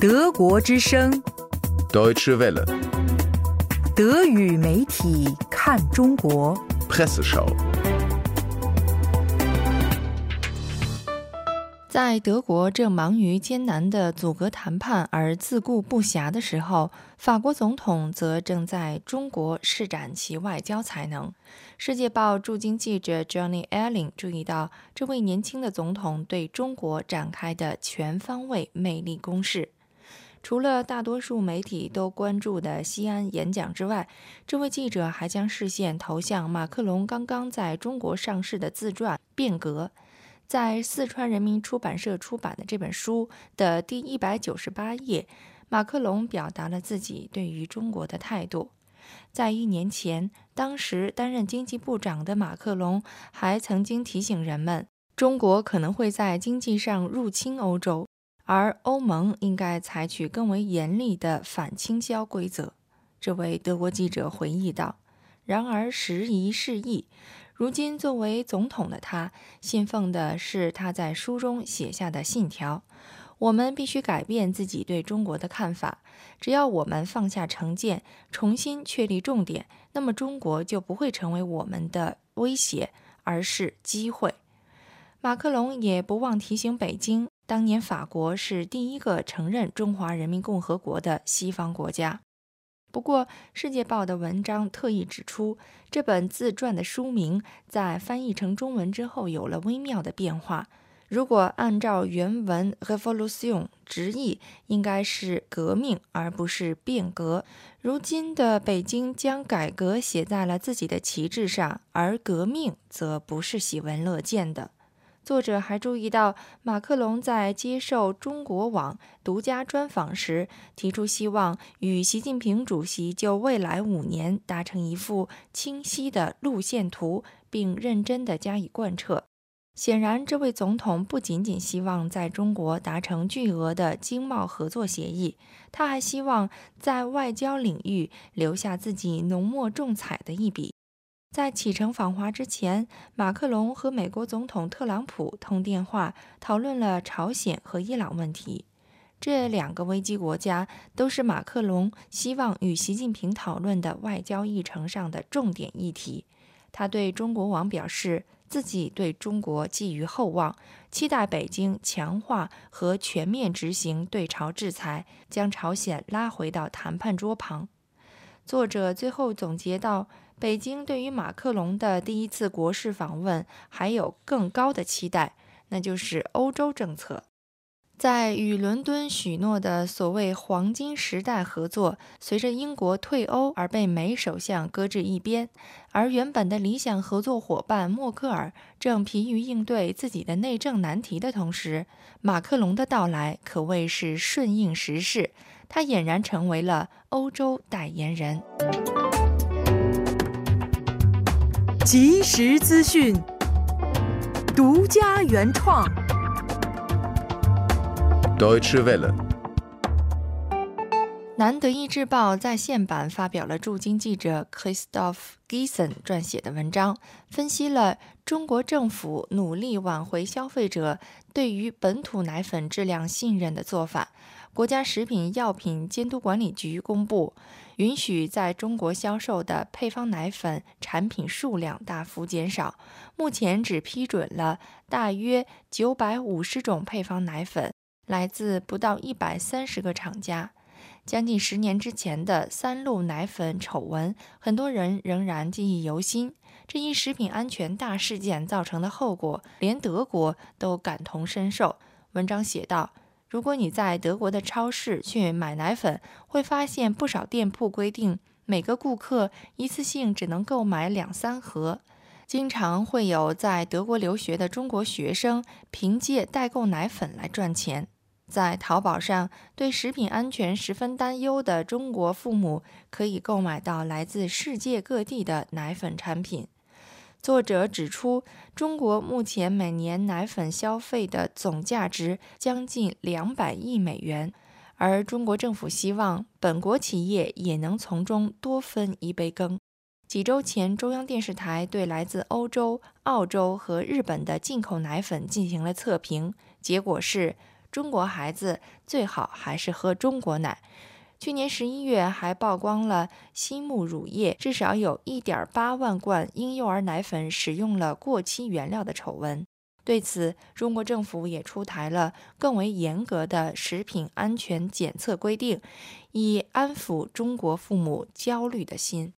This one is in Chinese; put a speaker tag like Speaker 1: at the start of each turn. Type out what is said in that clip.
Speaker 1: 德国之声
Speaker 2: ，Deutsche Welle,
Speaker 1: 德语媒体看中国。
Speaker 2: Presseschau.
Speaker 3: 在德国正忙于艰难的阻隔谈判而自顾不暇的时候，法国总统则正在中国施展其外交才能。世界报驻京记者 Johnny Allen 注意到，这位年轻的总统对中国展开的全方位魅力攻势。除了大多数媒体都关注的西安演讲之外，这位记者还将视线投向马克龙刚刚在中国上市的自传《变革》。在四川人民出版社出版的这本书的第一百九十八页，马克龙表达了自己对于中国的态度。在一年前，当时担任经济部长的马克龙还曾经提醒人们，中国可能会在经济上入侵欧洲，而欧盟应该采取更为严厉的反倾销规则。这位德国记者回忆道。然而时移世易。如今，作为总统的他，信奉的是他在书中写下的信条：我们必须改变自己对中国的看法。只要我们放下成见，重新确立重点，那么中国就不会成为我们的威胁，而是机会。马克龙也不忘提醒北京，当年法国是第一个承认中华人民共和国的西方国家。不过，《世界报》的文章特意指出，这本自传的书名在翻译成中文之后有了微妙的变化。如果按照原文 “revolution” 直译，应该是“革命”而不是“变革”。如今的北京将改革写在了自己的旗帜上，而革命则不是喜闻乐见的。作者还注意到，马克龙在接受中国网独家专访时，提出希望与习近平主席就未来五年达成一幅清晰的路线图，并认真地加以贯彻。显然，这位总统不仅仅希望在中国达成巨额的经贸合作协议，他还希望在外交领域留下自己浓墨重彩的一笔。在启程访华之前，马克龙和美国总统特朗普通电话，讨论了朝鲜和伊朗问题。这两个危机国家都是马克龙希望与习近平讨论的外交议程上的重点议题。他对中国网表示，自己对中国寄予厚望，期待北京强化和全面执行对朝制裁，将朝鲜拉回到谈判桌旁。作者最后总结道。北京对于马克龙的第一次国事访问还有更高的期待，那就是欧洲政策。在与伦敦许诺的所谓“黄金时代”合作，随着英国退欧而被美首相搁置一边，而原本的理想合作伙伴默克尔正疲于应对自己的内政难题的同时，马克龙的到来可谓是顺应时势，他俨然成为了欧洲代言人。
Speaker 1: 即时资讯，独家原创。
Speaker 2: Deutsche Welle,
Speaker 3: 南德意志报在线版发表了驻京记者 Christoph Giesen 撰写的文章，分析了中国政府努力挽回消费者对于本土奶粉质量信任的做法。国家食品药品监督管理局公布，允许在中国销售的配方奶粉产品数量大幅减少，目前只批准了大约九百五十种配方奶粉，来自不到一百三十个厂家。将近十年之前的三鹿奶粉丑闻，很多人仍然记忆犹新。这一食品安全大事件造成的后果，连德国都感同身受。文章写道。如果你在德国的超市去买奶粉，会发现不少店铺规定每个顾客一次性只能购买两三盒。经常会有在德国留学的中国学生凭借代购奶粉来赚钱。在淘宝上，对食品安全十分担忧的中国父母可以购买到来自世界各地的奶粉产品。作者指出，中国目前每年奶粉消费的总价值将近两百亿美元，而中国政府希望本国企业也能从中多分一杯羹。几周前，中央电视台对来自欧洲、澳洲和日本的进口奶粉进行了测评，结果是中国孩子最好还是喝中国奶。去年十一月还曝光了新牧乳业至少有一点八万罐婴幼儿奶粉使用了过期原料的丑闻。对此，中国政府也出台了更为严格的食品安全检测规定，以安抚中国父母焦虑的心。